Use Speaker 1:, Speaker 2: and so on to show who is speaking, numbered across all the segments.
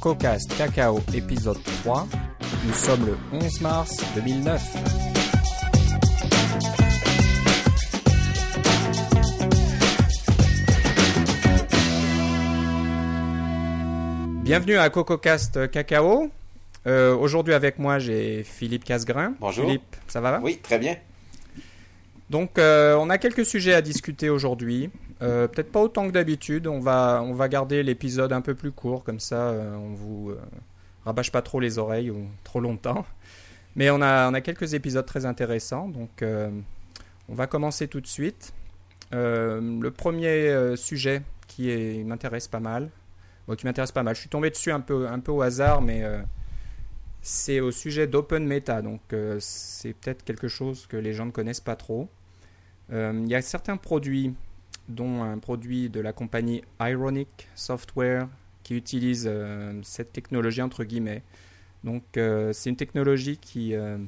Speaker 1: CocoCast Cacao épisode 3. Nous sommes le 11 mars 2009. Bienvenue à CocoCast Cacao. Euh, Aujourd'hui avec moi j'ai Philippe Casgrain.
Speaker 2: Bonjour.
Speaker 1: Philippe, ça va?
Speaker 2: Oui, très bien.
Speaker 1: Donc euh, on a quelques sujets à discuter aujourd'hui. Euh, Peut-être pas autant que d'habitude. On va, garder l'épisode un peu plus court, comme ça euh, on vous euh, rabâche pas trop les oreilles ou trop longtemps. Mais on a, quelques épisodes très intéressants. Donc on va commencer tout de suite. Le premier sujet qui m'intéresse pas mal. Qui m'intéresse pas mal. Je suis tombé dessus un peu, au hasard, mais c'est au sujet d'Open Meta. Donc c'est peut-être quelque chose que les gens ne connaissent pas trop. Il y a certains produits, dont un produit de la compagnie Ironic Software, qui utilise euh, cette technologie entre guillemets. Donc euh, c'est une technologie qui euh,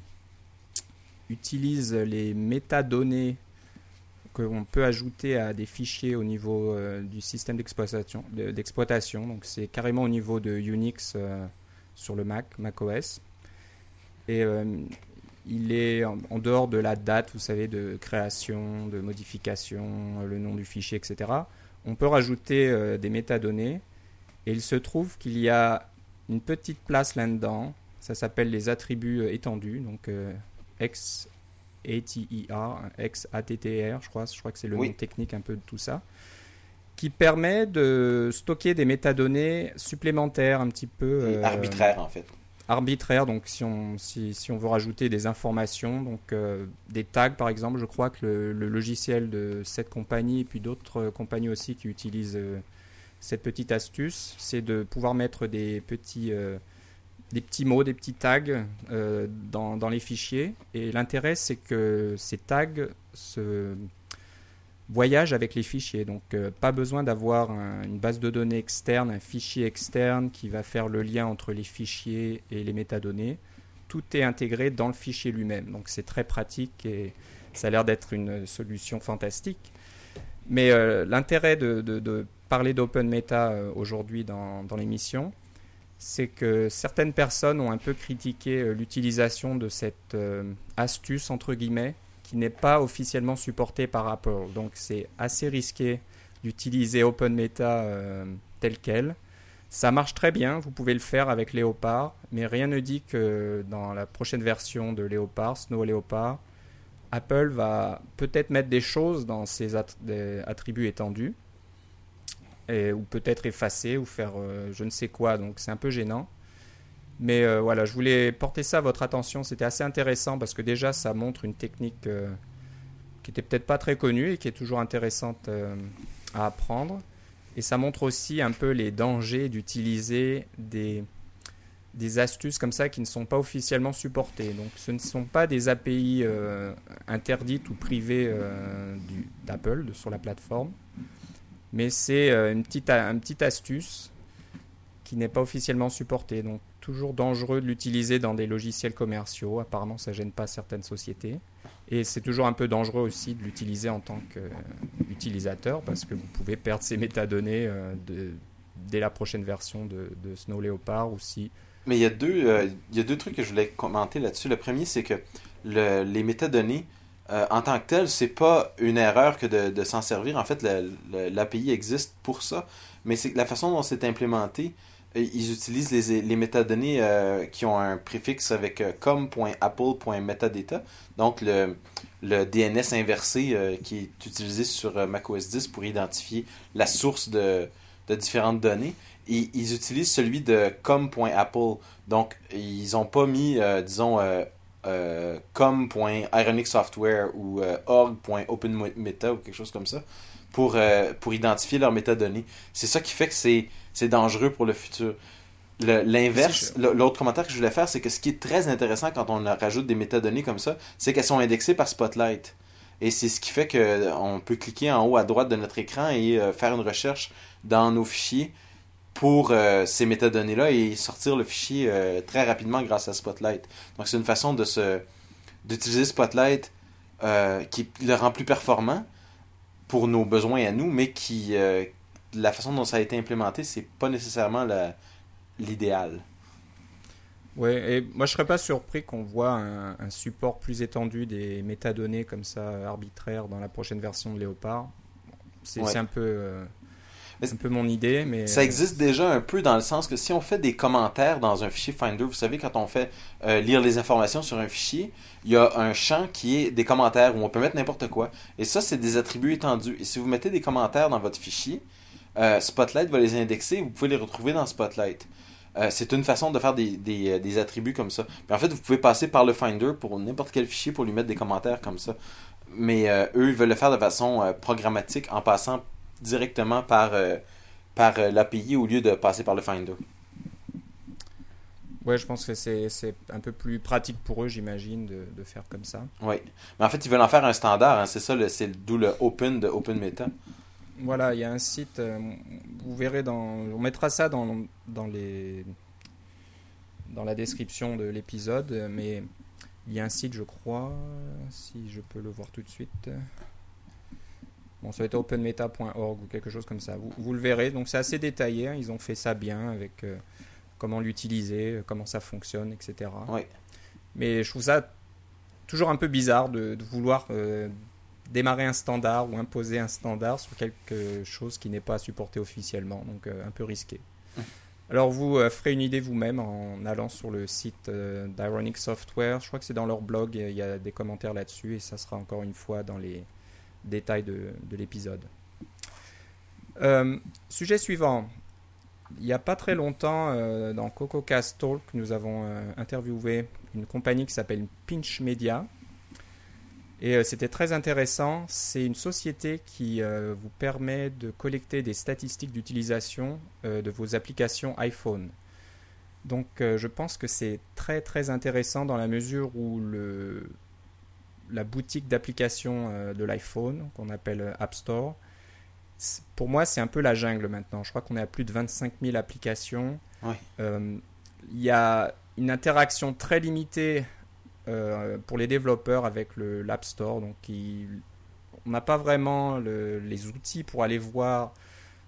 Speaker 1: utilise les métadonnées qu'on peut ajouter à des fichiers au niveau du système d'exploitation. de-. Donc c'est carrément au niveau de Unix sur le Mac, macOS. Et il est en, en dehors de la date, vous savez, de création, de modification, euh, le nom du fichier, etc. On peut rajouter euh, des métadonnées. Et il se trouve qu'il y a une petite place là-dedans. Ça s'appelle les attributs euh, étendus. Donc euh, X ATER, X ATTR, je crois, je crois que c'est le
Speaker 2: Oui.
Speaker 1: nom technique un peu de tout ça, qui permet de stocker des métadonnées supplémentaires un petit peu
Speaker 2: Et
Speaker 1: euh,
Speaker 2: arbitraire, en fait.
Speaker 1: Arbitraire. Donc, si on, si, si on veut rajouter des informations, donc euh, des tags par exemple, je crois que le, logiciel de cette compagnie et puis d'autres euh, compagnies aussi qui utilisent euh, cette petite astuce, c'est de pouvoir mettre des petits, des petits mots, des petits tags dans, dans les fichiers. Et l'intérêt, c'est que ces tags se voyagent avec les fichiers. Donc, euh, pas besoin d'avoir un- une base de données externe, un fichier externe qui va faire le lien entre les fichiers et les métadonnées. Tout est intégré dans le fichier lui-même. Donc, c'est très pratique et ça a l'air d'être une solution fantastique. Mais euh, l'intérêt de, parler d'Open Meta euh, aujourd'hui dans, l'émission, c'est que certaines personnes ont un peu critiqué l'utilisation de cette astuce, entre guillemets, n'est pas officiellement supportée par Apple. Donc c'est assez risqué d'utiliser Open Meta euh, tel quel. Ça marche très bien, vous pouvez le faire avec Léopard, mais rien ne dit que dans la prochaine version de Léopard, Snow Léopard, Apple va peut-être mettre des choses dans ses attributs étendus, ou peut-être effacer, ou faire euh, je ne sais quoi, donc c'est un peu gênant. Mais euh, voilà, je voulais porter ça à votre attention, c'était assez intéressant parce que déjà ça montre une technique euh, qui était peut-être pas très connue et qui est toujours intéressante euh, à apprendre. Et ça montre aussi un peu les dangers d'utiliser des, des astuces comme ça qui ne sont pas officiellement supportées. Donc ce ne sont pas des API interdites ou privées d'Apple sur la plateforme, mais c'est une, petite, une petite astuce qui n'est pas officiellement supportée. Donc toujours dangereux de l'utiliser dans des logiciels commerciaux. Apparemment ça gêne pas certaines sociétés. Et c'est toujours un peu dangereux aussi de l'utiliser en tant qu'utilisateur parce que vous pouvez perdre ces métadonnées euh, dès la prochaine version de, Snow Leopard ou
Speaker 2: Mais il y, a deux, euh, il y a deux trucs que je voulais commenter là-dessus. Le premier, c'est que le- les métadonnées, euh, en tant que telles, c'est pas une erreur que de, de s'en servir. En fait, l'API existe pour ça. Mais c'est la façon dont c'est implémenté, ils utilisent les, métadonnées euh, qui ont un préfixe avec euh, com.apple.metadata. Donc, le, DNS inversé euh, qui est utilisé sur euh, macOS 10 pour identifier la source de, différentes données. Et ils utilisent celui de com.apple. Donc, ils n'ont pas mis, disons, com.ironicsoftware ou org.openmeta ou quelque chose comme ça pour identifier leurs métadonnées. C'est ça qui fait que c'est c'est dangereux pour le futur. L'inverse, l'autre commentaire que je voulais faire, c'est que ce qui est très intéressant quand on rajoute des métadonnées comme ça, c'est qu'elles sont indexées par Spotlight. Et c'est ce qui fait qu'on peut cliquer en haut à droite de notre écran et euh, faire une recherche dans nos fichiers pour euh, ces métadonnées-là et sortir le fichier euh, très rapidement grâce à Spotlight. Donc c'est une façon de se d'utiliser Spotlight euh, qui le rend plus performant pour nos besoins à nous, mais qui euh, la façon dont ça a été implémenté, c'est pas nécessairement l'idéal.
Speaker 1: Oui, et moi je serais pas surpris qu'on voit un, support plus étendu des métadonnées comme ça arbitraires dans la prochaine version de Léopard. C'est un peu euh, un peu mon idée, mais
Speaker 2: ça existe déjà un peu dans le sens que si on fait des commentaires dans un fichier Finder, vous savez quand on fait euh, lire les informations sur un fichier, il y a un champ qui est des commentaires où on peut mettre n'importe quoi. Et ça c'est des attributs étendus. Et si vous mettez des commentaires dans votre fichier, euh, Spotlight va les indexer. Vous pouvez les retrouver dans Spotlight. Euh, c'est une façon de faire des, des, des, attributs comme ça. Mais en fait, vous pouvez passer par le Finder pour n'importe quel fichier pour lui mettre des commentaires comme ça. Mais euh, eux, ils veulent le faire de façon euh, programmatique en passant directement par, par l'API au lieu de passer par le Finder.
Speaker 1: Ouais, je pense que c'est un peu plus pratique pour eux, j'imagine, de, de, faire comme ça.
Speaker 2: Oui. Mais en fait, ils veulent en faire un standard. Hein. c'est ça, c'est d'où le Open de OpenMeta.
Speaker 1: Voilà, il y a un site, euh, vous verrez dans, on mettra ça dans, dans les, dans la description de l'épisode, mais il y a un site, je crois, si je peux le voir tout de suite. Bon, ça va être openmeta.org ou quelque chose comme ça. Vous, vous le verrez. Donc c'est assez détaillé. Hein. Ils ont fait ça bien avec euh, comment l'utiliser, comment ça fonctionne, etc.
Speaker 2: Oui.
Speaker 1: Mais je trouve ça toujours un peu bizarre de, vouloir euh, démarrer un standard ou imposer un standard sur quelque chose qui n'est pas supporté officiellement, donc euh, un peu risqué. Alors vous euh, ferez une idée vous-même en allant sur le site euh, d'Ironic Software. Je crois que c'est dans leur blog, il y a des commentaires là-dessus et ça sera encore une fois dans les détails de, de l'épisode. sujet suivant. Il n'y a pas très longtemps, dans CocoCast Talk, nous avons interviewé une compagnie qui s'appelle Pinch Media, et euh, c'était très intéressant. C'est une société qui euh, vous permet de collecter des statistiques d'utilisation euh, de vos applications iPhone. Donc je pense que c'est très très intéressant dans la mesure où le, la boutique d'applications de l'iPhone, qu'on appelle App Store, pour moi c'est un peu la jungle maintenant. Je crois qu'on est à plus de 25 000 applications. Il y a une interaction très limitée euh, pour les développeurs avec l'App Store. Donc, on n'a pas vraiment les outils pour aller voir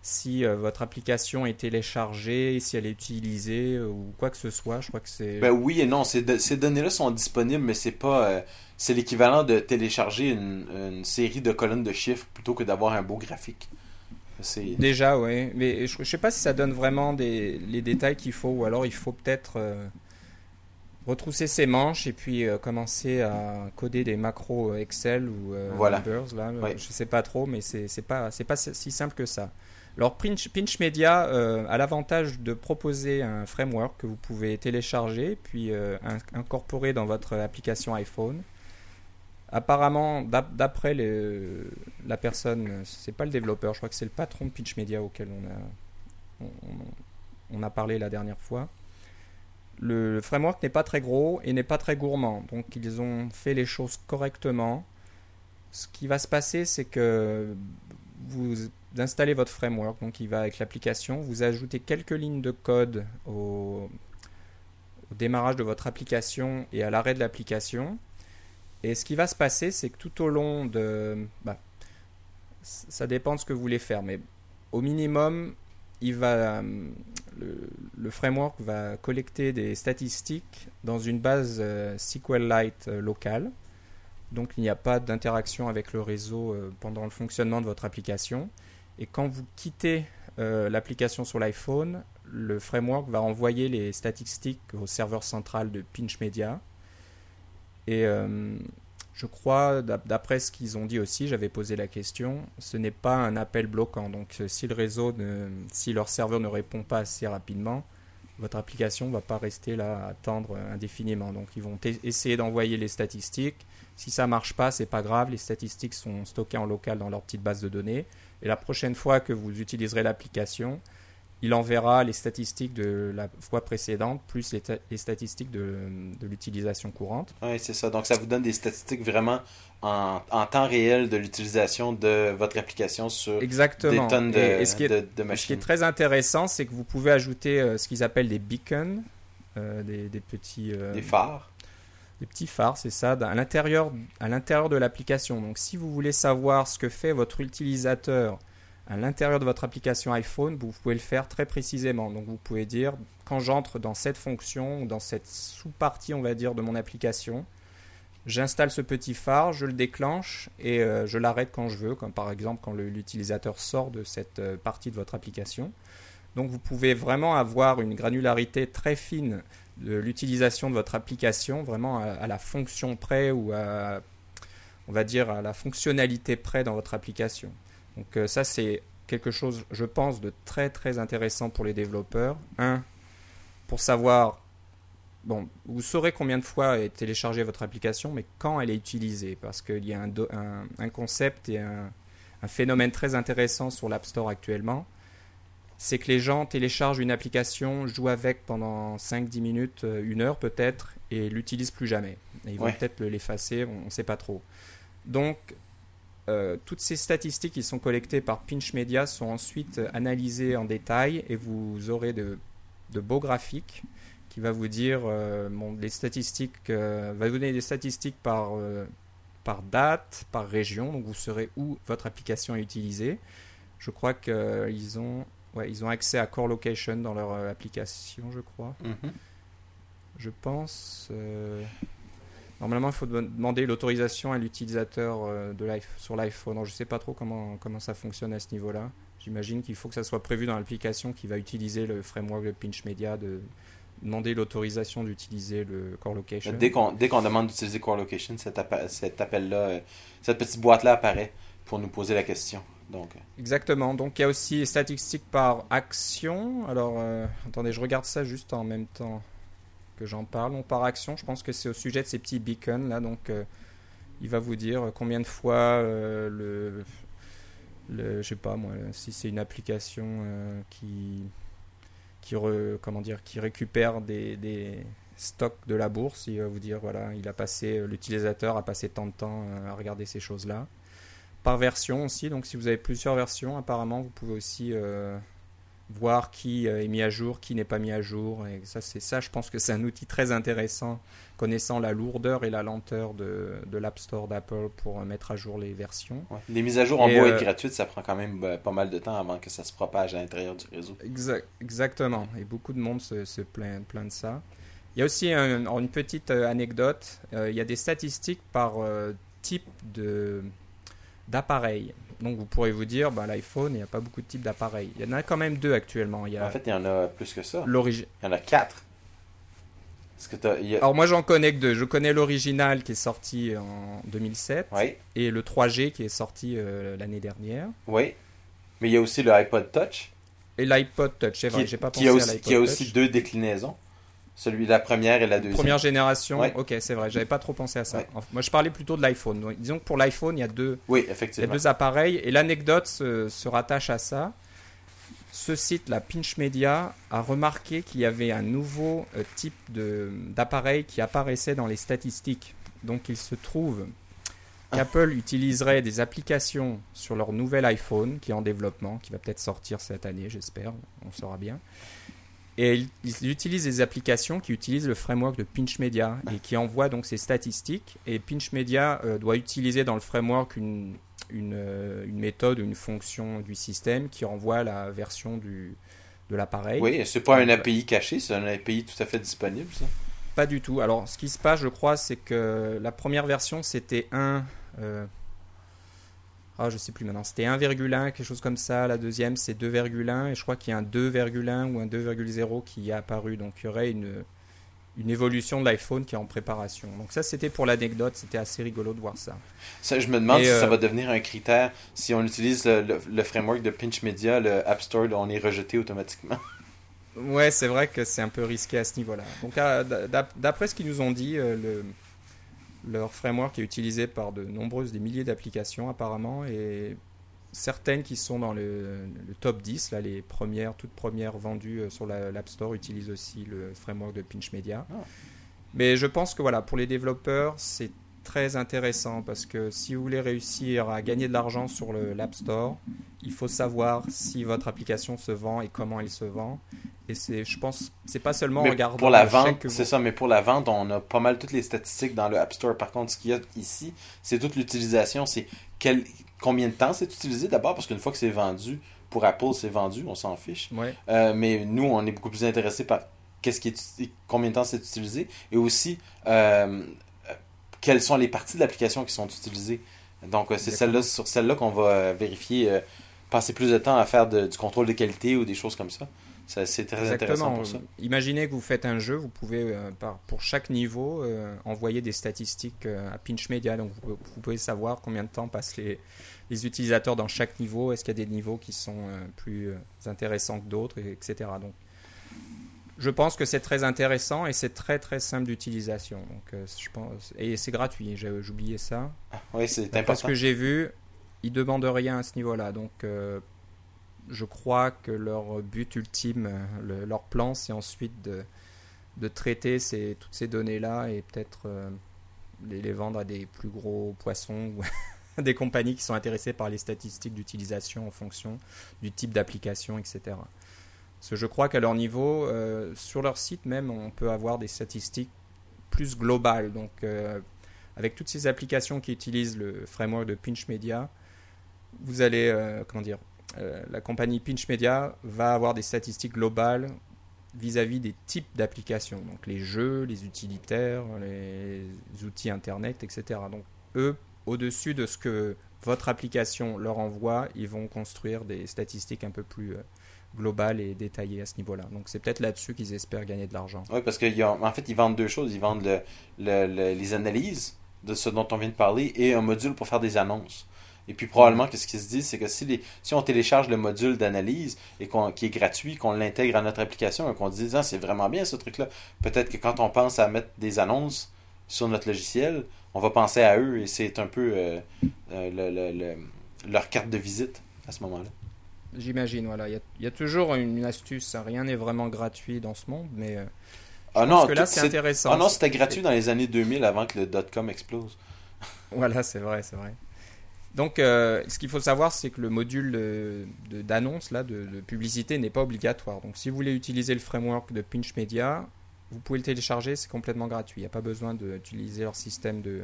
Speaker 1: si euh, votre application est téléchargée, si elle est utilisée euh, ou quoi que ce soit. Je crois que c'est.
Speaker 2: Ben oui et non. Ces, données-là sont disponibles, mais c'est pas. c'est l'équivalent de télécharger une, série de colonnes de chiffres plutôt que d'avoir un beau graphique.
Speaker 1: Déjà, oui. Mais je, ne sais pas si ça donne vraiment des, les détails qu'il faut, ou alors il faut peut-être retrousser ses manches et puis euh, commencer à coder des macros euh, Excel ou euh,
Speaker 2: voilà.
Speaker 1: Numbers, là, je sais pas trop mais c'est pas c'est pas si simple que ça. Alors Pinch, Pinch Media a l'avantage de proposer un framework que vous pouvez télécharger puis incorporer dans votre application iPhone. Apparemment, d'après la personne, c'est pas le développeur, je crois que c'est le patron de Pinch Media auquel on a, on a parlé la dernière fois le framework n'est pas très gros et n'est pas très gourmand. Donc ils ont fait les choses correctement. Ce qui va se passer, c'est que vous installez votre framework, donc il va avec l'application, vous ajoutez quelques lignes de code au, démarrage de votre application et à l'arrêt de l'application. Et ce qui va se passer, c'est que tout au long de... Bah, ça dépend de ce que vous voulez faire, mais au minimum, il va, euh, le, framework va collecter des statistiques dans une base euh, SQLite euh, locale. Donc il n'y a pas d'interaction avec le réseau pendant le fonctionnement de votre application. Et quand vous quittez l'application sur l'iPhone, le framework va envoyer les statistiques au serveur central de Pinch Media. Je crois, d'après ce qu'ils ont dit aussi, j'avais posé la question, ce n'est pas un appel bloquant. Donc euh, si le réseau, si leur serveur ne répond pas assez rapidement, votre application ne va pas rester là à attendre indéfiniment. Donc ils vont essayer d'envoyer les statistiques. Si ça marche pas, c'est pas grave. Les statistiques sont stockées en local dans leur petite base de données. Et la prochaine fois que vous utiliserez l'application, il enverra les statistiques de la fois précédente plus les, statistiques de, l'utilisation courante.
Speaker 2: Oui, c'est ça. Donc, ça vous donne des statistiques vraiment en, temps réel de l'utilisation de votre application sur
Speaker 1: Exactement.
Speaker 2: des tonnes de,
Speaker 1: et, ce qui est, machines. Ce qui est très intéressant, c'est que vous pouvez ajouter euh, ce qu'ils appellent des beacons, euh, des, petits...
Speaker 2: Euh, des phares.
Speaker 1: Des petits phares, c'est ça, à l'intérieur de l'application. Donc, si vous voulez savoir ce que fait votre utilisateur à l'intérieur de votre application iPhone, vous pouvez le faire très précisément. Donc vous pouvez dire quand j'entre dans cette fonction, dans cette sous-partie, on va dire, de mon application, j'installe ce petit phare, je le déclenche et euh, je l'arrête quand je veux, comme par exemple quand l'utilisateur sort de cette euh, partie de votre application. Donc vous pouvez vraiment avoir une granularité très fine de l'utilisation de votre application, vraiment à, la fonction près ou à, la fonctionnalité près dans votre application. Donc euh, ça c'est quelque chose, je pense, de très très intéressant pour les développeurs. Un, pour savoir, bon, vous saurez combien de fois est téléchargée votre application, mais quand elle est utilisée, parce qu'il y a un, un, concept et un, un, phénomène très intéressant sur l'App Store actuellement, c'est que les gens téléchargent une application, jouent avec pendant 5-10 minutes, euh, une heure peut-être, et l'utilisent plus jamais. ils vont peut-être l'effacer, on ne sait pas trop. Donc, euh, toutes ces statistiques qui sont collectées par Pinch Media sont ensuite analysées en détail et vous aurez de, beaux graphiques qui va vous dire euh, les statistiques, euh, va vous donner des statistiques par, par date, par région, donc vous saurez où votre application est utilisée. Je crois qu'ils ont, ouais, ils ont accès à Core Location dans leur application, je crois. Mhm. Je pense. Normalement, il faut demander l'autorisation à l'utilisateur euh, de sur l'iPhone. Je ne sais pas trop comment, comment ça fonctionne à ce niveau-là. J'imagine qu'il faut que ça soit prévu dans l'application qui va utiliser le framework de Pinch Media de demander l'autorisation d'utiliser le Core Location.
Speaker 2: Dès qu'on demande d'utiliser Core Location, cet, appel-là, euh, cette petite boîte-là apparaît pour nous poser la question. Donc. Euh.
Speaker 1: Exactement. Donc il y a aussi les statistiques par action. Alors attendez, je regarde ça juste en même temps que j'en parle. On par action, je pense que c'est au sujet de ces petits beacons là, donc euh, il va vous dire combien de fois euh, le, le, je sais pas moi, si c'est une application euh, qui qui comment dire, qui récupère des, des, stocks de la bourse, il va vous dire voilà, il a passé l'utilisateur a passé tant de temps à regarder ces choses là. Par version aussi, donc si vous avez plusieurs versions, apparemment vous pouvez aussi voir qui euh, est mis à jour, qui n'est pas mis à jour. Et ça, c'est ça, je pense que c'est un outil très intéressant, connaissant la lourdeur et la lenteur de, de l'App Store d'Apple pour euh, mettre à jour les versions.
Speaker 2: Les mises à jour en beau et euh, gratuites, ça prend quand même bah, pas mal de temps avant que ça se propage à l'intérieur du réseau.
Speaker 1: exactement. Et beaucoup de monde se, se plaint, de ça. Il y a aussi une petite anecdote. il y a des statistiques par type de d'appareil. Donc vous pourrez vous dire, bah, l'iPhone, il n'y a pas beaucoup de types d'appareils. Il y en a quand même deux actuellement. Il y
Speaker 2: En fait, il y en a plus que ça.
Speaker 1: Il
Speaker 2: y en a quatre.
Speaker 1: Alors moi j'en connais que deux. Je connais l'original qui est sorti en 2007 et le 3G qui est sorti euh, l'année dernière.
Speaker 2: Oui, mais il y a aussi le iPod Touch.
Speaker 1: Et l'iPod Touch, c'est vrai, j'ai pas pensé à l'iPod Touch.
Speaker 2: Qui a aussi deux déclinaisons. Celui de la première et la deuxième.
Speaker 1: Première génération, ok, c'est vrai, j'avais pas trop pensé à ça. Moi, je parlais plutôt de l'iPhone. Disons que pour l'iPhone, il y a deux,
Speaker 2: oui, effectivement.
Speaker 1: deux appareils. Et l'anecdote se, rattache à ça. Ce site, la Pinch Media, a remarqué qu'il y avait un nouveau euh, type d'appareil qui apparaissait dans les statistiques. Donc, il se trouve qu'Apple utiliserait des applications sur leur nouvel iPhone qui est en développement, qui va peut-être sortir cette année, j'espère, on saura bien. Et ils, utilisent des applications qui utilisent le framework de Pinch Media et qui envoient donc ces statistiques. Et Pinch Media euh, doit utiliser dans le framework une, une, euh, une, méthode, une fonction du système qui renvoie la version du, de l'appareil.
Speaker 2: Oui, c'est pas un API caché, c'est un API tout à fait disponible, ça?
Speaker 1: Pas du tout. Alors, ce qui se passe, je crois, c'est que la première version, c'était un ah, je sais plus maintenant, c'était 1,1, quelque chose comme ça. La deuxième, c'est 2,1. Et je crois qu'il y a un 2,1 ou un 2,0 qui est apparu. Donc, il y aurait une, une évolution de l'iPhone qui est en préparation. Donc, ça, c'était pour l'anecdote. C'était assez rigolo de voir ça.
Speaker 2: Ça, je me demande si ça euh, va devenir un critère. Si on utilise le, framework de Pinch Media, le App Store, on est rejeté automatiquement.
Speaker 1: Ouais, c'est vrai que c'est un peu risqué à ce niveau-là. Donc, d'après ce qu'ils nous ont dit, euh, le leur framework est utilisé par de nombreuses, des milliers d'applications apparemment, et certaines qui sont dans le, top 10, là, les premières, toutes premières vendues euh, sur l'App Store utilisent aussi le framework de Pinch Media. Ah. Mais je pense que voilà, pour les développeurs, c'est très intéressant parce que si vous voulez réussir à gagner de l'argent sur l'App Store, il faut savoir si votre application se vend et comment elle se vend. Et c'est, je pense, c'est pas seulement regarder.
Speaker 2: Pour la vente, c'est ça, mais pour la vente, on a pas mal toutes les statistiques dans le App Store. Par contre, ce qu'il y a ici, c'est toute l'utilisation. C'est quel, combien de temps c'est utilisé d'abord, parce qu'une fois que c'est vendu, pour Apple, c'est vendu, on s'en fiche.
Speaker 1: Ouais.
Speaker 2: Euh, mais nous, on est beaucoup plus intéressé par qu'est-ce qui est, combien de temps c'est utilisé, et aussi euh, quelles sont les parties de l'application qui sont utilisées. Donc, c'est celle-là, sur celle-là qu'on va vérifier, passer plus de temps à faire du contrôle de qualité ou des choses comme ça. C'est très intéressant pour ça.
Speaker 1: Imaginez que vous faites un jeu, vous pouvez, par, pour chaque niveau, envoyer des statistiques à Pinch Media. Donc, vous, vous, pouvez savoir combien de temps passent les, les utilisateurs dans chaque niveau. Est-ce qu'il y a des niveaux qui sont euh, plus euh, intéressants que d'autres, etc. Donc, je pense que c'est très intéressant et c'est très très simple d'utilisation. Donc, euh, je pense et c'est gratuit. J'ai oublié ça.
Speaker 2: Ah, oui, c'est important. Parce
Speaker 1: que j'ai vu, ils demandent rien à ce niveau-là. Donc, je crois que leur but ultime, leur plan, c'est ensuite de, traiter ces, toutes ces données-là et peut-être les, les, vendre à des plus gros poissons des compagnies qui sont intéressées par les statistiques d'utilisation en fonction du type d'application, etc. Je crois qu'à leur niveau, euh, sur leur site même, on peut avoir des statistiques plus globales. Donc, euh, avec toutes ces applications qui utilisent le framework de Pinch Media, vous allez, euh, comment dire, la compagnie Pinch Media va avoir des statistiques globales vis-à-vis -vis des types d'applications, donc les jeux, les utilitaires, les outils Internet, etc. Donc, eux au-dessus de ce que votre application leur envoie, ils vont construire des statistiques un peu plus euh, globales et détaillées à ce niveau-là. Donc c'est peut-être là-dessus qu'ils espèrent gagner de l'argent.
Speaker 2: Oui, parce qu'en fait, ils vendent deux choses. Ils vendent les analyses de ce dont on vient de parler et un module pour faire des annonces. Et puis probablement que ce qui se dit, c'est que si, les, si on télécharge le module d'analyse et qu'on, qui est gratuit, qu'on l'intègre à notre application et qu'on dit ah, c'est vraiment bien ce truc-là, peut-être que quand on pense à mettre des annonces sur notre logiciel, on va penser à eux et c'est un peu euh, euh, leur carte de visite à ce moment-là.
Speaker 1: J'imagine, voilà. Il y, a toujours une, astuce. Rien n'est vraiment gratuit dans ce monde, mais euh,
Speaker 2: ah non, que là, c'est intéressant. Ah non, c'était gratuit dans les années 2000 avant que le dot-com explose.
Speaker 1: voilà, c'est vrai, c'est vrai. Donc, ce qu'il faut savoir, c'est que le module d'annonce, là, de, de publicité, n'est pas obligatoire. Donc, si vous voulez utiliser le framework de Pinch Media, vous pouvez le télécharger, c'est complètement gratuit. Il n'y a pas besoin d'utiliser leur système de,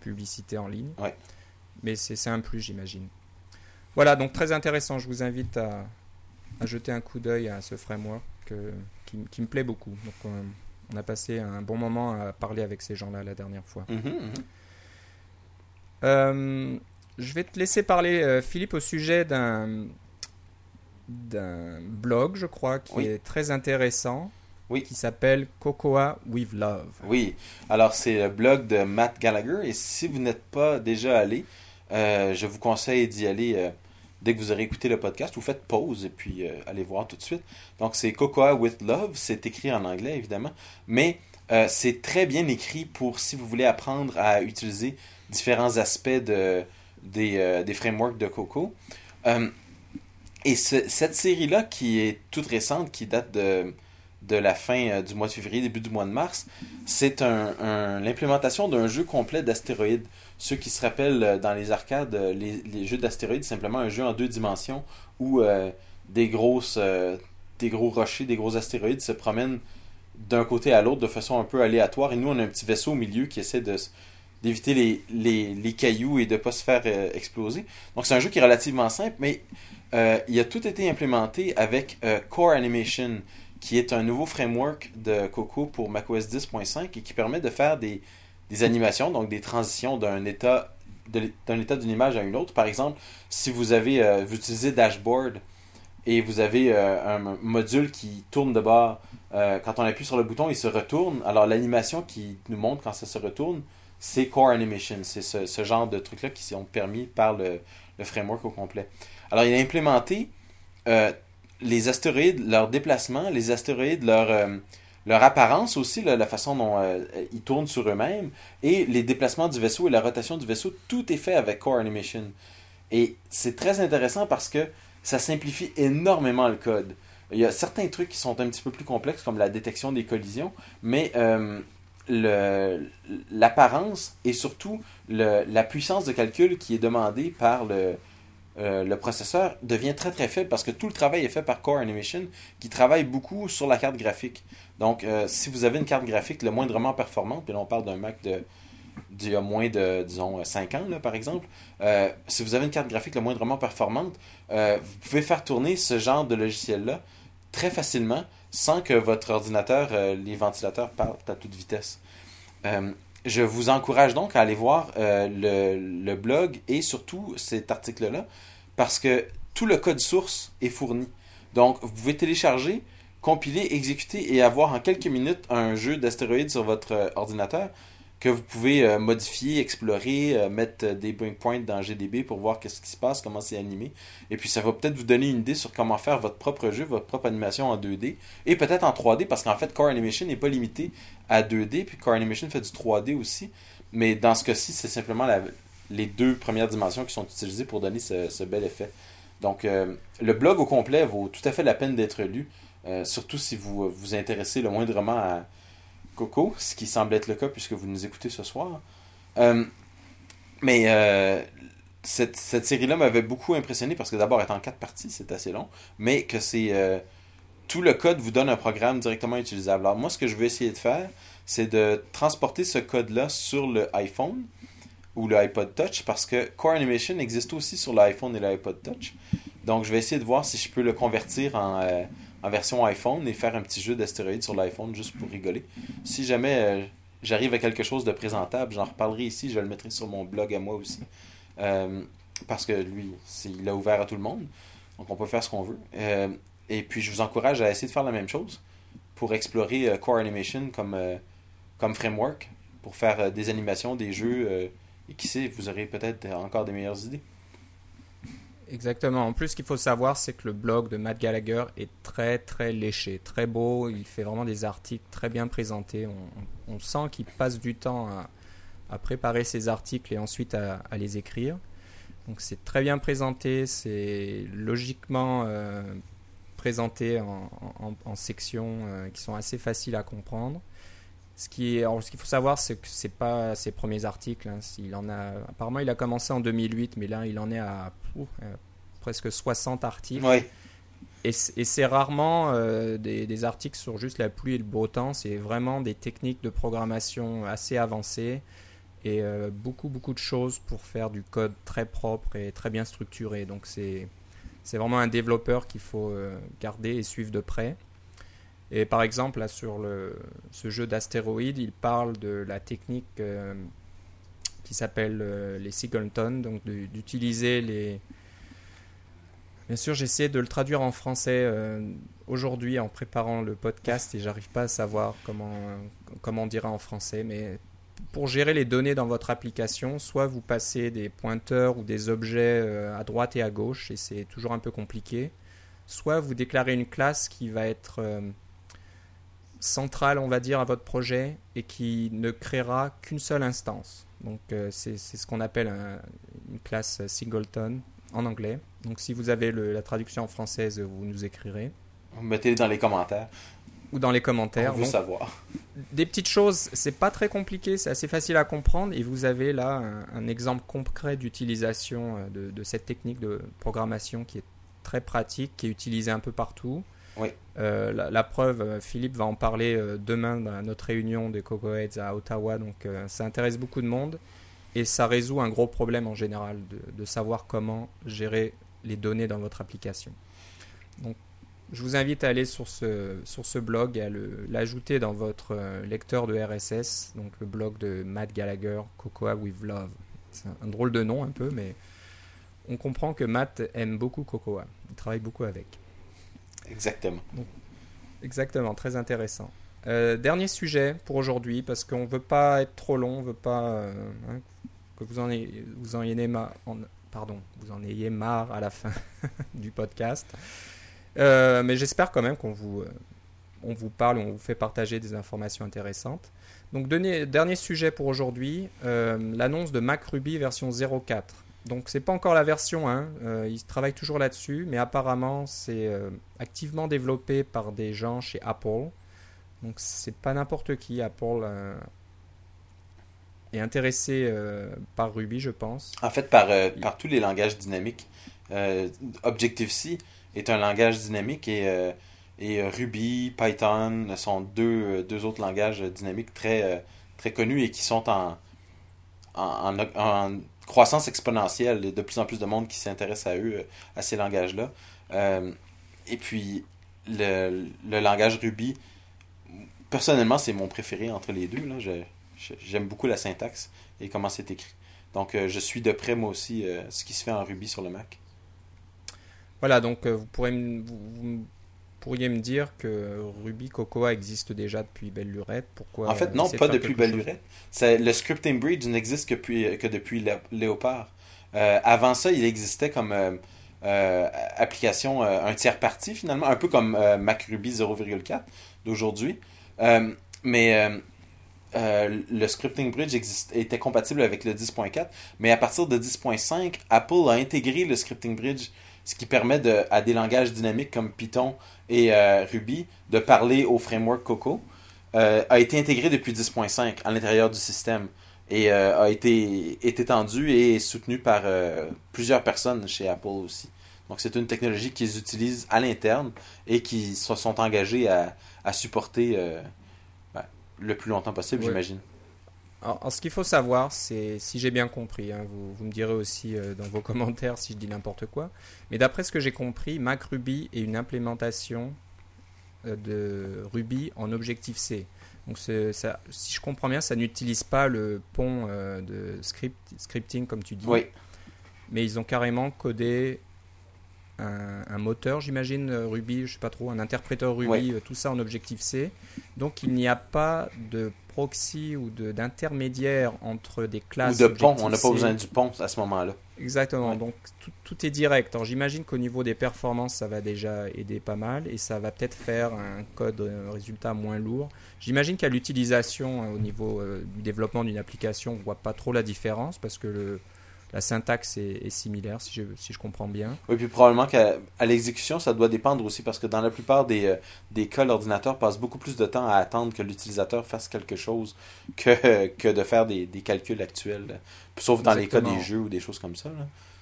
Speaker 1: publicité en ligne. Mais c'est un plus, j'imagine. Voilà, donc très intéressant. Je vous invite à, jeter un coup d'œil à ce framework qui, me plaît beaucoup. Donc, on, a passé un bon moment à parler avec ces gens-là la dernière fois. Mhm, mhm. Euh, je vais te laisser parler, euh, Philippe, au sujet d'un d'un blog, je crois, qui est très intéressant
Speaker 2: oui.
Speaker 1: qui s'appelle Cocoa with Love.
Speaker 2: Oui, alors c'est le blog de Matt Gallagher et si vous n'êtes pas déjà allé, euh, je vous conseille d'y aller euh, dès que vous aurez écouté le podcast. Vous faites pause et puis euh, allez voir tout de suite. Donc c'est Cocoa with Love, c'est écrit en anglais évidemment, mais c'est très bien écrit pour si vous voulez apprendre à utiliser différents aspects de, des, des frameworks de Coco. et cette série-là, qui est toute récente, qui date de de la fin euh, du mois de février, début du mois de mars, c'est un, l'implémentation d'un jeu complet d'astéroïdes. Ceux qui se rappellent euh, dans les arcades, euh, les, jeux d'astéroïdes, c'est simplement un jeu en deux dimensions où des grosses des gros rochers, des gros astéroïdes se promènent d'un côté à l'autre de façon un peu aléatoire. Et nous, on a un petit vaisseau au milieu qui essaie de d'éviter les, les, cailloux et de ne pas se faire exploser. Donc c'est un jeu qui est relativement simple, mais il a tout été implémenté avec Core Animation qui est un nouveau framework de Coco pour macOS 10.5 et qui permet de faire des, animations, donc des transitions d'un état d'un état d'une image à une autre. Par exemple, si vous avez euh, vous utilisez Dashboard et vous avez euh, un module qui tourne de bord, euh, quand on appuie sur le bouton, il se retourne. Alors l'animation qui nous montre quand ça se retourne, c'est Core Animation. C'est ce, genre de trucs-là qui sont permis par le, le, framework au complet. Alors il a implémenté les astéroïdes, leur déplacement, les astéroïdes, leur, euh, leur apparence aussi, la façon dont euh, ils tournent sur eux-mêmes, et les déplacements du vaisseau et la rotation du vaisseau, tout est fait avec Core Animation. Et c'est très intéressant parce que ça simplifie énormément le code. Il y a certains trucs qui sont un petit peu plus complexes, comme la détection des collisions, mais euh, l'apparence et surtout la puissance de calcul qui est demandée par le, euh, le processeur devient très très faible parce que tout le travail est fait par Core Animation qui travaille beaucoup sur la carte graphique. Donc, euh, si vous avez une carte graphique le moindrement performante, puis là on parle d'un Mac de d'il y a moins de, disons, 5 ans, là, par exemple, euh, si vous avez une carte graphique le moindrement performante, vous pouvez faire tourner ce genre de logiciel-là très facilement sans que votre ordinateur, euh, les ventilateurs partent à toute vitesse. Euh, je vous encourage donc à aller voir euh, le, le, blog et surtout cet article-là parce que tout le code source est fourni. Donc, vous pouvez télécharger, compiler, exécuter et avoir en quelques minutes un jeu d'astéroïdes sur votre ordinateur que vous pouvez euh, modifier, explorer, euh, mettre euh, des breakpoints dans GDB pour voir qu'est-ce qui se passe, comment c'est animé. Et puis ça va peut-être vous donner une idée sur comment faire votre propre jeu, votre propre animation en 2D et peut-être en 3D parce qu'en fait Core Animation n'est pas limité à 2D puis Core Animation fait du 3D aussi. Mais dans ce cas-ci, c'est simplement les deux premières dimensions qui sont utilisées pour donner ce, bel effet. Donc le blog au complet vaut tout à fait la peine d'être lu, surtout si vous vous intéressez le moindrement à Ce qui semble être le cas puisque vous nous écoutez ce soir. Euh, mais euh, cette, série-là m'avait beaucoup impressionné parce que d'abord, elle est en quatre parties, c'est assez long, mais que c'est. Euh, tout le code vous donne un programme directement utilisable. Alors, moi, ce que je vais essayer de faire, c'est de transporter ce code-là sur le iPhone ou le iPod Touch parce que Core Animation existe aussi sur l'iPhone et l'iPod Touch. Donc, je vais essayer de voir si je peux le convertir en en version iPhone et faire un petit jeu d'astéroïdes sur l'iPhone juste pour rigoler. Si jamais euh, j'arrive à quelque chose de présentable, j'en reparlerai ici, je le mettrai sur mon blog à moi aussi. Euh, parce que lui, il a ouvert à tout le monde. Donc on peut faire ce qu'on veut. Euh, et puis je vous encourage à essayer de faire la même chose pour explorer Core Animation comme, comme framework, pour faire des animations, des jeux, et qui sait, vous aurez peut-être encore des meilleures idées.
Speaker 1: Exactement. En plus, ce qu'il faut savoir, c'est que le blog de Matt Gallagher est très très léché, très beau. Il fait vraiment des articles très bien présentés. On, sent qu'il passe du temps à, préparer ses articles et ensuite à, les écrire. Donc c'est très bien présenté, c'est logiquement euh, présenté en, sections euh, qui sont assez faciles à comprendre. Ce qui est, ce qu'il faut savoir, c'est que c'est pas ses premiers articles. Hein. Il en a, apparemment, il a commencé en 2008, mais là, il en est à euh, presque 60 articles. Et, c'est rarement euh, des, articles sur juste la pluie et le beau temps. C'est vraiment des techniques de programmation assez avancées et euh, beaucoup beaucoup de choses pour faire du code très propre et très bien structuré. Donc c'est c'est vraiment un développeur qu'il faut garder et suivre de près. Et par exemple, sur ce jeu d'astéroïdes, il parle de la technique euh, qui s'appelle euh, les Singleton, donc d'utiliser les... Bien sûr, essayé de le traduire en français euh, aujourd'hui en préparant le podcast et j'arrive pas à savoir comment, comment on dira en français, mais pour gérer les données dans votre application, soit vous passez des pointeurs ou des objets à droite et à gauche, et c'est toujours un peu compliqué, soit vous déclarez une classe qui va être centrale, on va dire, à votre projet et qui ne créera qu'une seule instance. Donc euh, c'est ce qu'on appelle une classe singleton en anglais. Donc si vous avez la traduction en française, vous nous écrirez.
Speaker 2: Mettez dans les commentaires.
Speaker 1: Ou dans les commentaires.
Speaker 2: On veut savoir.
Speaker 1: Des petites choses, c'est pas très compliqué, c'est assez facile à comprendre et vous avez là un, exemple concret d'utilisation euh, de, de, cette technique de programmation qui est très pratique, qui est utilisée un peu partout. Euh, la, preuve, euh, Philippe va en parler euh, demain dans notre réunion des Cocoheads à Ottawa, donc ça intéresse beaucoup de monde et ça résout un gros problème en général de, savoir comment gérer les données dans votre application. Donc, je vous invite à aller sur ce, sur ce blog et à l'ajouter dans votre lecteur de RSS, donc le blog de Matt Gallagher, Cocoa with Love. C'est un drôle de nom un peu, mais on comprend que Matt aime beaucoup Cocoa. Il travaille beaucoup avec.
Speaker 2: Exactement.
Speaker 1: exactement, très intéressant. Euh, dernier sujet pour aujourd'hui, parce qu'on ne veut pas être trop long, on veut pas euh, hein, que vous en ayez, vous marre, pardon, à la fin du podcast. Euh, mais j'espère quand même qu'on vous, on vous parle, on vous fait partager des informations intéressantes. Donc dernier, dernier sujet pour aujourd'hui, l'annonce de MacRuby version 0.4. Donc c'est pas encore la version 1, euh, ils travaillent toujours là-dessus, mais apparemment c'est euh, activement développé par des gens chez Apple. Donc c'est pas n'importe qui, Apple euh, est intéressé par Ruby, je pense.
Speaker 2: En fait, par, par tous les langages dynamiques. Objective-C est un langage dynamique et, et Ruby, Python sont deux, deux autres langages dynamiques très, très connus et qui sont en, en, en croissance exponentielle, de plus en plus de monde qui s'intéresse à eux, euh, à ces langages-là. Euh, et puis, le, le langage Ruby, personnellement, c'est mon préféré entre les deux. J'aime beaucoup la syntaxe et comment c'est écrit. Donc, je suis de près, moi aussi, ce qui se fait en Ruby sur le Mac.
Speaker 1: Voilà, donc vous, pourrez, vous, pourriez me dire que Ruby Cocoa existe déjà depuis belle lurette? Pourquoi
Speaker 2: En fait, non, pas depuis belle lurette Le scripting bridge n'existe que, que, depuis Léopard. Euh, avant ça, il existait comme euh, euh, application un tiers parti finalement, un peu comme MacRuby 0,4 d'aujourd'hui. mais le scripting bridge était compatible avec le 10.4, mais à partir de 10.5, Apple a intégré le scripting bridge ce qui permet de, à des langages dynamiques comme Python et euh, Ruby de parler au framework Coco, euh, a été intégré depuis 10.5 à l'intérieur du système et euh, a été est étendu et soutenu par plusieurs personnes chez Apple aussi. Donc c'est une technologie qu'ils utilisent à l'interne et qui se sont engagés à, à supporter ben, le plus longtemps possible, j'imagine.
Speaker 1: Alors, ce qu'il faut savoir, c'est, si j'ai bien compris, hein, vous, vous, me direz aussi euh, dans vos commentaires si je dis n'importe quoi, mais d'après ce que j'ai compris, MacRuby est une implémentation euh, de Ruby en Objective-C. Donc ça, si je comprends bien, ça n'utilise pas le pont euh, de script, scripting comme tu dis.
Speaker 2: Oui.
Speaker 1: Mais ils ont carrément codé un, un moteur, j'imagine, Ruby, je sais pas trop, un interpréteur Ruby, tout ça en Objective-C. Donc il n'y a pas de proxy ou d'intermédiaire entre des classes.
Speaker 2: Ou de pont, on n'a pas besoin du pont à ce moment-là.
Speaker 1: Exactement, donc tout, est direct. Alors j'imagine qu'au niveau des performances, ça va déjà aider pas mal et ça va peut-être faire un code un résultat moins lourd. J'imagine qu'à l'utilisation, euh, au niveau euh, du développement d'une application, on ne voit pas trop la différence parce que le, la syntaxe est, similaire, si je, si je, comprends bien.
Speaker 2: Oui, puis probablement qu'à l'exécution, ça doit dépendre aussi, parce que dans la plupart des, euh, des cas, l'ordinateur passe beaucoup plus de temps à attendre que l'utilisateur fasse quelque chose que, que de faire des, des calculs actuels, sauf dans les cas des jeux ou des choses comme ça.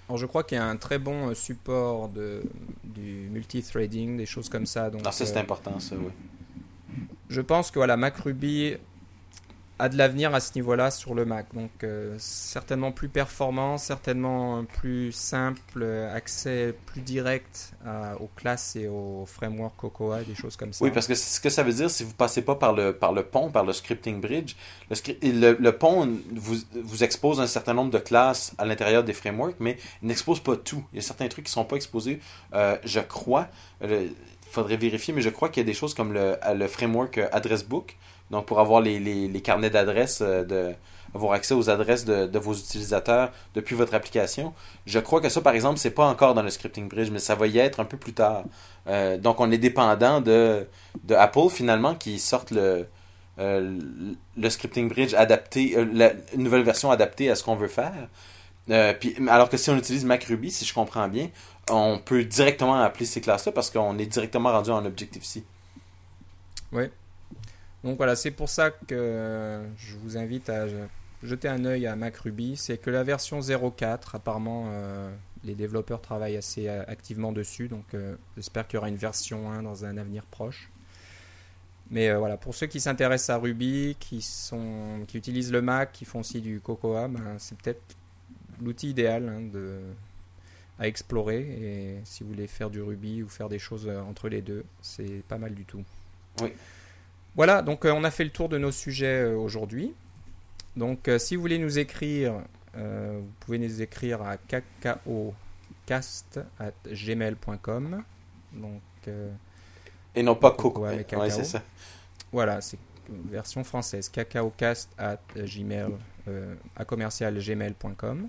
Speaker 1: Alors, je crois qu'il y a un très bon euh, support de, du multithreading, des choses comme ça. Donc,
Speaker 2: ah, ça, c'est euh, important, ça, oui.
Speaker 1: Je pense que voilà, MacRuby a de l'avenir à ce niveau-là sur le Mac. Donc euh, certainement plus performant, certainement plus simple, accès plus direct aux classes et aux frameworks Cocoa, des choses comme ça.
Speaker 2: Oui, parce que ce que ça veut dire, si vous passez pas par le, par le pont, par le scripting bridge, le, le, pont vous, vous expose un certain nombre de classes à l'intérieur des frameworks, mais il n'expose pas tout. Il y a certains trucs qui sont pas exposés, euh, je crois. Il faudrait vérifier, mais je crois qu'il y a des choses comme le, le framework Address Book donc, pour avoir les, les, carnets d'adresses, euh, de, avoir accès aux adresses de, de, vos utilisateurs depuis votre application. Je crois que ça, par exemple, c'est pas encore dans le scripting bridge, mais ça va y être un peu plus tard. Euh, donc, on est dépendant de, de Apple, finalement, qui sortent le, euh, le scripting bridge adapté, la, une nouvelle version adaptée à ce qu'on veut faire. puis, alors que si on utilise MacRuby, si je comprends bien, on peut directement appeler ces classes-là parce qu'on est directement rendu en Objective-C.
Speaker 1: Oui. Donc voilà, c'est pour ça que je vous invite à jeter un œil à MacRuby. C'est que la version 0.4, apparemment, euh, les développeurs travaillent assez euh, activement dessus. Donc euh, j'espère qu'il y aura une version 1 dans un avenir proche. Mais voilà, pour ceux qui s'intéressent à Ruby, qui, sont, qui utilisent le Mac, qui font aussi du Cocoa, ben, c'est peut-être l'outil idéal hein, à explorer. Et si vous voulez faire du Ruby ou faire des choses entre les deux, c'est pas mal du tout.
Speaker 2: Oui.
Speaker 1: Voilà, donc euh, on a fait le tour de nos sujets euh, aujourd'hui. Donc euh, si vous voulez nous écrire, vous pouvez nous écrire à cacaocast.gmail.com. Donc,
Speaker 2: Et non pas coco. c'est ça.
Speaker 1: Voilà, c'est version française. cacaocast à gmail, à commercial gmail.com.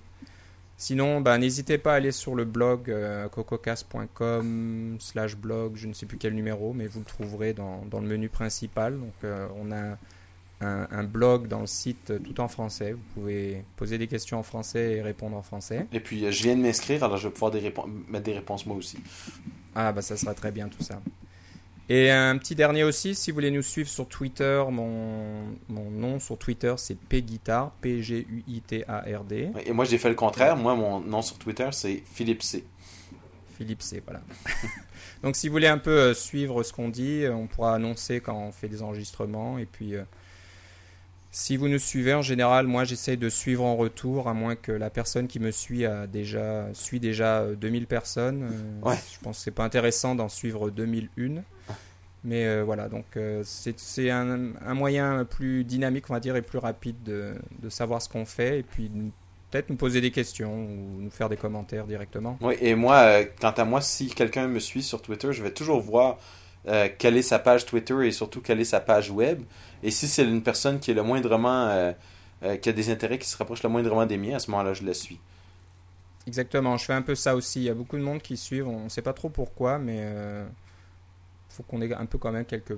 Speaker 1: Sinon, bah, n'hésitez pas à aller sur le blog euh, cococast.com slash blog, je ne sais plus quel numéro, mais vous le trouverez dans, dans le menu principal. Donc, euh, on a un, blog dans le site euh, tout en français. Vous pouvez poser des questions en français et répondre en français.
Speaker 2: Et puis, je viens de m'inscrire, alors je vais pouvoir des mettre des réponses moi aussi.
Speaker 1: Ah, bah ça sera très bien tout ça. Et un petit dernier aussi, si vous voulez nous suivre sur Twitter, mon, mon nom sur Twitter c'est Pguitar, P-G-U-I-T-A-R-D.
Speaker 2: Et moi j'ai fait le contraire, moi mon nom sur Twitter c'est Philippe C.
Speaker 1: Philippe C, voilà. Donc si vous voulez un peu euh, suivre ce qu'on dit, euh, on pourra annoncer quand on fait des enregistrements et puis euh, Si vous nous suivez, en général, moi j'essaye de suivre en retour, à moins que la personne qui me suit a déjà, suit déjà 2000 personnes.
Speaker 2: Ouais.
Speaker 1: Je pense que c'est pas intéressant d'en suivre 2001. Mais euh, voilà, donc euh, c'est un, un, moyen plus dynamique, on va dire, et plus rapide de, de savoir ce qu'on fait, et puis peut-être nous poser des questions ou nous faire des commentaires directement.
Speaker 2: Oui, et moi, euh, quant à moi, si quelqu'un me suit sur Twitter, je vais toujours voir euh, quelle est sa page Twitter et surtout quelle est sa page web. Et si c'est une personne qui est le moindrement, euh, qui a des intérêts qui se rapprochent le moindrement des miens, à ce moment-là, je la suis.
Speaker 1: Exactement, je fais un peu ça aussi. Il y a beaucoup de monde qui suivent, on ne sait pas trop pourquoi, mais faut qu'on ait un peu quand même quelques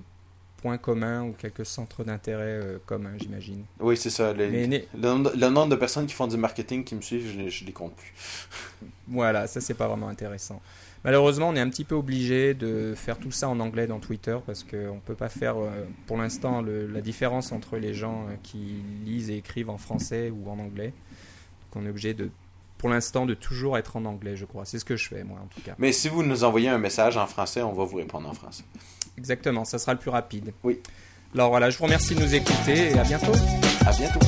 Speaker 1: points communs ou quelques centres d'intérêt euh, communs, j'imagine.
Speaker 2: Oui, c'est ça. Le,
Speaker 1: Mais-
Speaker 2: le, le nombre de personnes qui font du marketing qui me suivent, je, je les compte plus.
Speaker 1: Voilà, ça c'est pas vraiment intéressant. Malheureusement, on est un petit peu obligé de faire tout ça en anglais dans Twitter parce qu'on peut pas faire euh, pour l'instant la différence entre les gens euh, qui lisent et écrivent en français ou en anglais. Donc on est obligé de, pour l'instant, de toujours être en anglais, je crois. C'est ce que je fais moi en tout cas.
Speaker 2: Mais si vous nous envoyez un message en français, on va vous répondre en français.
Speaker 1: Exactement, ça sera le plus rapide.
Speaker 2: Oui.
Speaker 1: Alors voilà, je vous remercie de nous écouter et à bientôt.
Speaker 2: À bientôt.